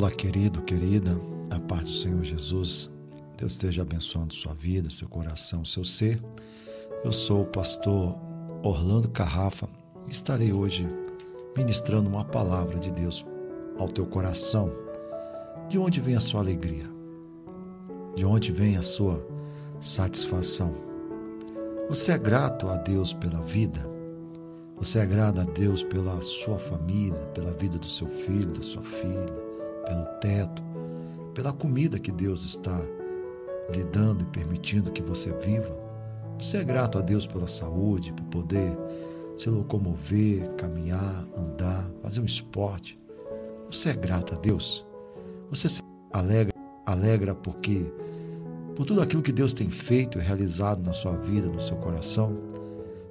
Olá, querido, querida, a paz do Senhor Jesus. Deus esteja abençoando sua vida, seu coração, seu ser. Eu sou o pastor Orlando Carrafa e estarei hoje ministrando uma palavra de Deus ao teu coração. De onde vem a sua alegria? De onde vem a sua satisfação? Você é grato a Deus pela vida? Você grato a Deus pela sua família, pela vida do seu filho, da sua filha? Pelo teto, pela comida que Deus está lhe dando e permitindo que você viva. Você é grato a Deus pela saúde, por poder se locomover, caminhar, andar, fazer um esporte. Você é grato a Deus. Você se alegra, alegra porque por tudo aquilo que Deus tem feito e realizado na sua vida, no seu coração.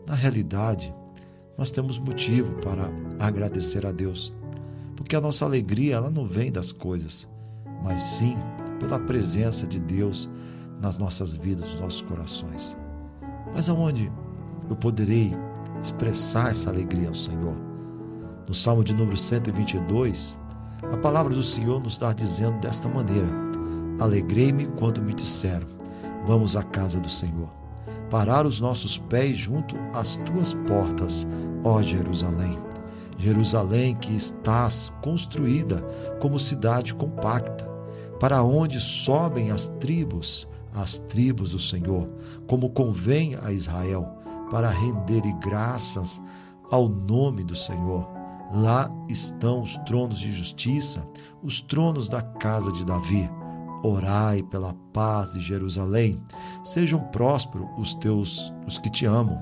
Na realidade, nós temos motivo para agradecer a Deus. Porque a nossa alegria ela não vem das coisas, mas sim pela presença de Deus nas nossas vidas, nos nossos corações. Mas aonde eu poderei expressar essa alegria ao Senhor? No Salmo de número 122, a palavra do Senhor nos está dizendo desta maneira: Alegrei-me quando me disseram: Vamos à casa do Senhor. Parar os nossos pés junto às tuas portas, ó Jerusalém. Jerusalém que estás construída como cidade compacta, para onde sobem as tribos, as tribos do Senhor, como convém a Israel, para renderem graças ao nome do Senhor. Lá estão os tronos de justiça, os tronos da casa de Davi. Orai pela paz de Jerusalém. Sejam prósperos os teus os que te amam.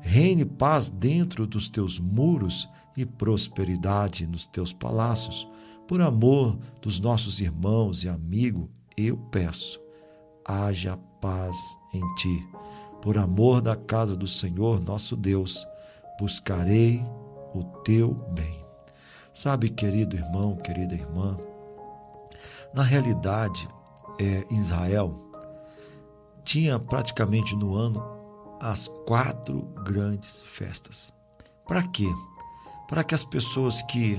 Reine paz dentro dos teus muros e prosperidade nos teus palácios. Por amor dos nossos irmãos e amigos, eu peço, haja paz em ti. Por amor da casa do Senhor nosso Deus, buscarei o teu bem. Sabe, querido irmão, querida irmã, na realidade, é, Israel tinha praticamente no ano as quatro grandes festas. Para quê? Para que as pessoas que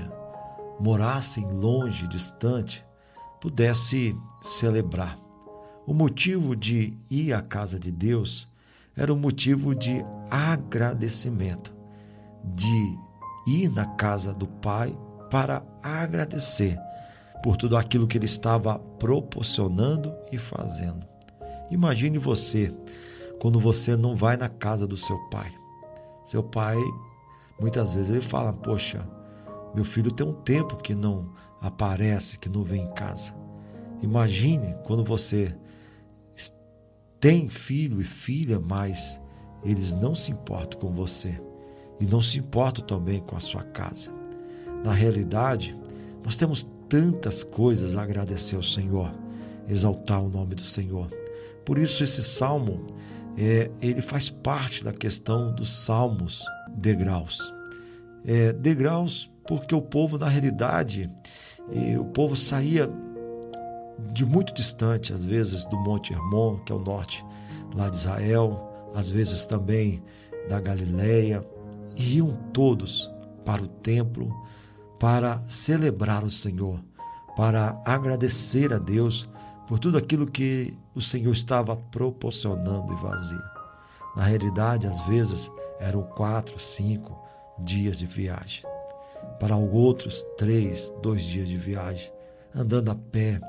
morassem longe, distante, pudessem celebrar. O motivo de ir à casa de Deus era o motivo de agradecimento, de ir na casa do Pai para agradecer por tudo aquilo que ele estava proporcionando e fazendo. Imagine você quando você não vai na casa do seu pai. Seu pai Muitas vezes ele fala: Poxa, meu filho tem um tempo que não aparece, que não vem em casa. Imagine quando você tem filho e filha, mas eles não se importam com você e não se importam também com a sua casa. Na realidade, nós temos tantas coisas a agradecer ao Senhor, exaltar o nome do Senhor. Por isso esse salmo é, ele faz parte da questão dos salmos degraus. É, degraus porque o povo, na realidade, o povo saía de muito distante, às vezes do Monte Hermon, que é o norte lá de Israel, às vezes também da Galileia, e iam todos para o templo para celebrar o Senhor, para agradecer a Deus por tudo aquilo que o Senhor estava proporcionando e vazia. Na realidade, às vezes, eram quatro, cinco dias de viagem. Para outros, três, dois dias de viagem, andando a pé,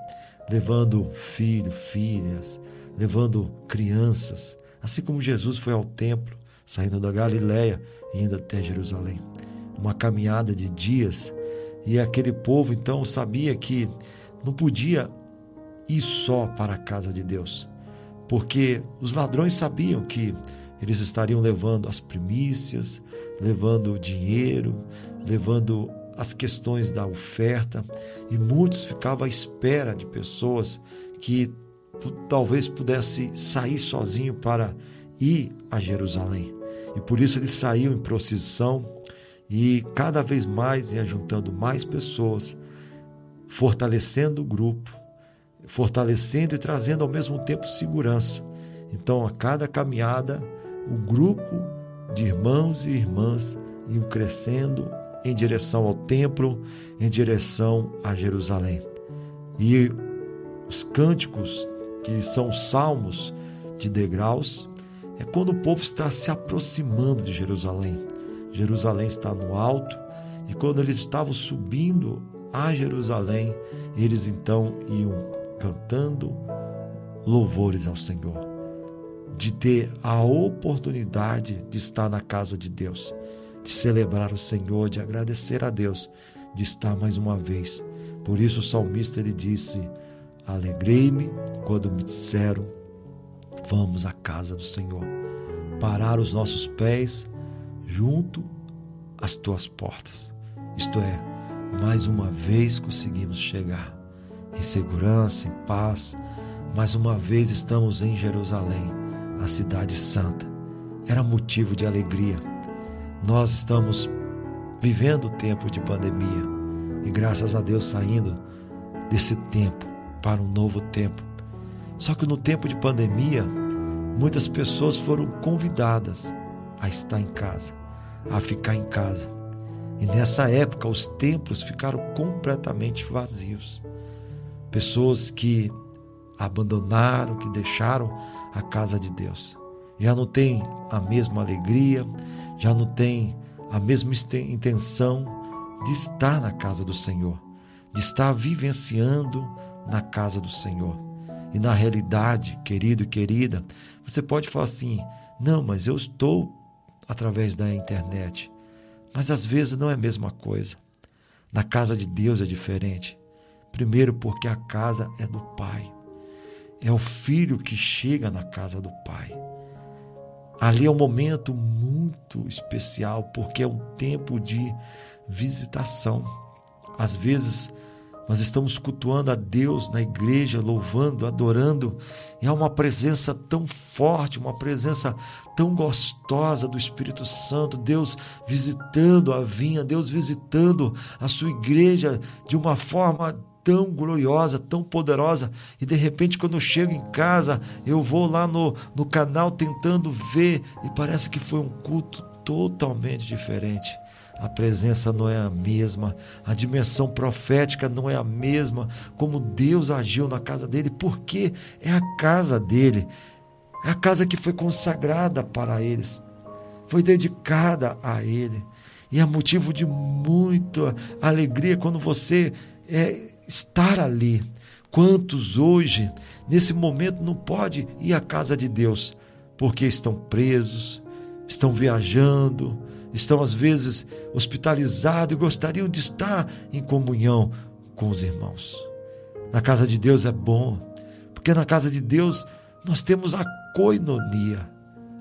levando filhos, filhas, levando crianças, assim como Jesus foi ao templo, saindo da Galiléia e indo até Jerusalém. Uma caminhada de dias, e aquele povo então sabia que não podia ir só para a casa de Deus, porque os ladrões sabiam que eles estariam levando as primícias, levando o dinheiro, levando as questões da oferta, e muitos ficavam à espera de pessoas que talvez pudesse sair sozinho para ir a Jerusalém. E por isso eles saíam em procissão e cada vez mais ia juntando mais pessoas, fortalecendo o grupo, fortalecendo e trazendo ao mesmo tempo segurança. Então, a cada caminhada, o grupo de irmãos e irmãs iam crescendo em direção ao templo, em direção a Jerusalém. E os cânticos, que são os salmos de degraus, é quando o povo está se aproximando de Jerusalém. Jerusalém está no alto, e quando eles estavam subindo a Jerusalém, eles então iam cantando louvores ao Senhor, de ter a oportunidade de estar na casa de Deus, de celebrar o Senhor, de agradecer a Deus, de estar mais uma vez. Por isso o salmista ele disse: Alegrei-me quando me disseram: Vamos à casa do Senhor, parar os nossos pés junto às tuas portas. Isto é, mais uma vez conseguimos chegar em segurança, em paz. Mais uma vez estamos em Jerusalém, a cidade santa. Era motivo de alegria. Nós estamos vivendo o tempo de pandemia e graças a Deus saindo desse tempo para um novo tempo. Só que no tempo de pandemia, muitas pessoas foram convidadas a estar em casa, a ficar em casa. E nessa época os templos ficaram completamente vazios. Pessoas que abandonaram, que deixaram a casa de Deus. Já não tem a mesma alegria, já não tem a mesma intenção de estar na casa do Senhor, de estar vivenciando na casa do Senhor. E na realidade, querido e querida, você pode falar assim: não, mas eu estou através da internet. Mas às vezes não é a mesma coisa. Na casa de Deus é diferente. Primeiro, porque a casa é do Pai. É o filho que chega na casa do Pai. Ali é um momento muito especial, porque é um tempo de visitação. Às vezes, nós estamos cultuando a Deus na igreja, louvando, adorando, e há uma presença tão forte, uma presença tão gostosa do Espírito Santo, Deus visitando a vinha, Deus visitando a sua igreja de uma forma tão gloriosa, tão poderosa, e de repente, quando eu chego em casa, eu vou lá no, no canal tentando ver, e parece que foi um culto totalmente diferente. A presença não é a mesma, a dimensão profética não é a mesma, como Deus agiu na casa dele, porque é a casa dele, é a casa que foi consagrada para eles, foi dedicada a ele, e é motivo de muita alegria quando você é, estar ali. Quantos hoje, nesse momento, não pode ir à casa de Deus porque estão presos, estão viajando, estão às vezes hospitalizados e gostariam de estar em comunhão com os irmãos. Na casa de Deus é bom, porque na casa de Deus nós temos a coinonia,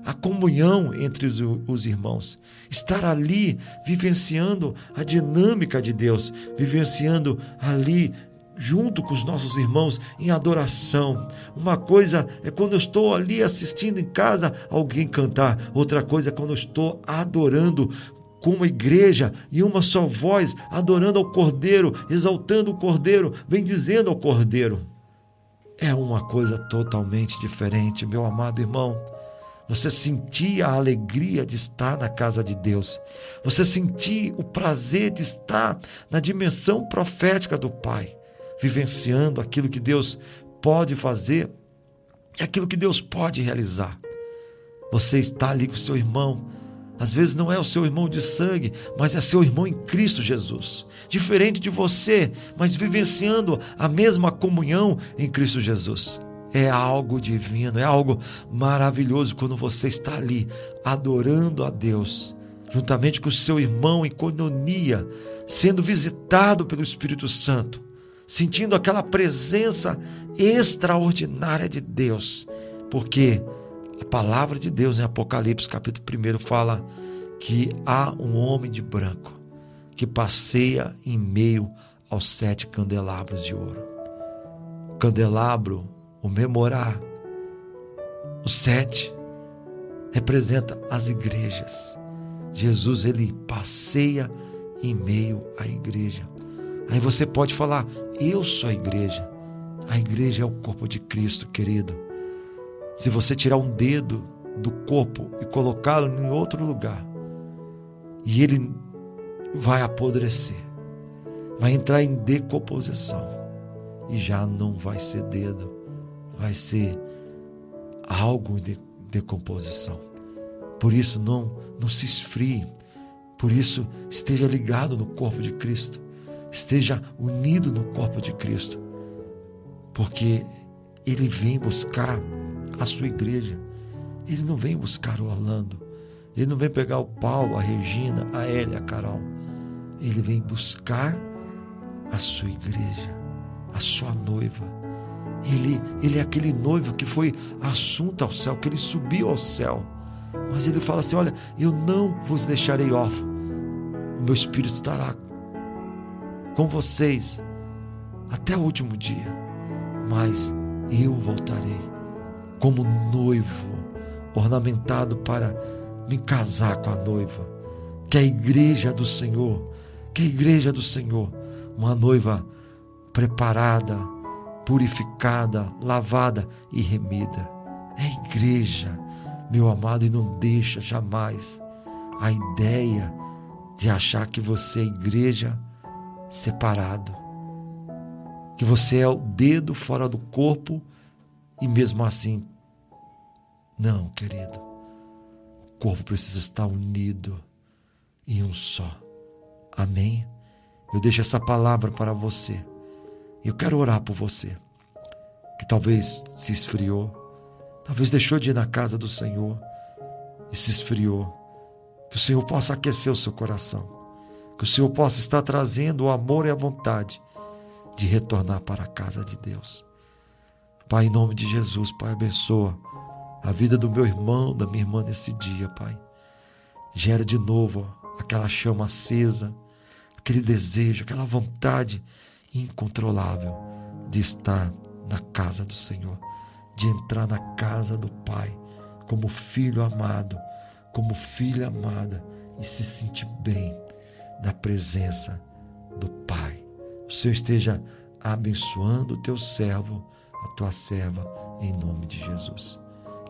a comunhão entre os, os, irmãos. Estar ali vivenciando a dinâmica de Deus, vivenciando ali junto com os nossos irmãos em adoração. Uma coisa é quando eu estou ali assistindo em casa alguém cantar, outra coisa é quando eu estou adorando com uma igreja e uma só voz, adorando ao Cordeiro, exaltando o Cordeiro, bendizendo ao Cordeiro. É uma coisa totalmente diferente, meu amado irmão. Você sentia a alegria de estar na casa de Deus. Você sentia o prazer de estar na dimensão profética do Pai vivenciando aquilo que Deus pode fazer e aquilo que Deus pode realizar. Você está ali com seu irmão. Às vezes não é o seu irmão de sangue, mas é seu irmão em Cristo Jesus. Diferente de você, mas vivenciando a mesma comunhão em Cristo Jesus. É algo divino, é algo maravilhoso quando você está ali adorando a Deus, juntamente com o seu irmão em coinonia, sendo visitado pelo Espírito Santo sentindo aquela presença extraordinária de Deus, porque a palavra de Deus em Apocalipse capítulo 1 fala que há um homem de branco que passeia em meio aos sete candelabros de ouro. O candelabro, o memorar, o sete, representa as igrejas. Jesus ele passeia em meio à igreja. Aí você pode falar: Eu sou a igreja. A igreja é o corpo de Cristo, querido. Se você tirar um dedo do corpo e colocá-lo em outro lugar, e ele vai apodrecer, vai entrar em decomposição. e já não vai ser dedo, vai ser algo de decomposição. Por isso não não se esfrie. Por isso esteja ligado no corpo de Cristo. Esteja unido no corpo de Cristo. Porque ele vem buscar a sua igreja. Ele não vem buscar o Orlando. Ele não vem pegar o Paulo, a Regina, a Elia, a Carol. Ele vem buscar a sua igreja, a sua noiva. Ele, ele é aquele noivo que foi assunto ao céu, que ele subiu ao céu. Mas ele fala assim: Olha, eu não vos deixarei órfão. O meu espírito estará com vocês até o último dia. Mas eu voltarei como noivo, ornamentado para me casar com a noiva, que é a igreja do Senhor, que é a igreja do Senhor, uma noiva preparada, purificada, lavada e remida. É igreja, meu amado, e não deixa jamais a ideia de achar que você é igreja separado, que você é o dedo fora do corpo e mesmo assim. Não, querido. O corpo precisa estar unido em um só. Amém? Eu deixo essa palavra para você. Eu quero orar por você, que talvez se esfriou, talvez deixou de ir na casa do Senhor e se esfriou. Que o Senhor possa aquecer o seu coração, que o Senhor possa estar trazendo o amor e a vontade de retornar para a casa de Deus. Pai, em nome de Jesus, Pai, abençoa a vida do meu irmão, da minha irmã nesse dia, Pai. Gera de novo aquela chama acesa, aquele desejo, aquela vontade incontrolável de estar na casa do Senhor, de entrar na casa do Pai, como filho amado, como filha amada e se sentir bem na presença do Pai. O Senhor esteja abençoando o teu servo a tua serva, em nome de Jesus.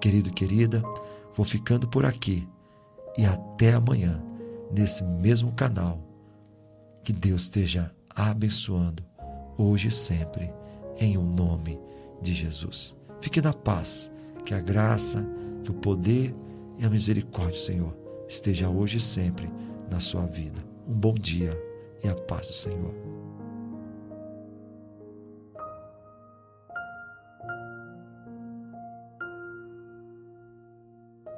Querido, querida, vou ficando por aqui e até amanhã, nesse mesmo canal. Que Deus esteja abençoando hoje e sempre, em o um nome de Jesus. Fique na paz, que a graça, que o poder e a misericórdia do Senhor esteja hoje e sempre na sua vida. Um bom dia e a paz do Senhor.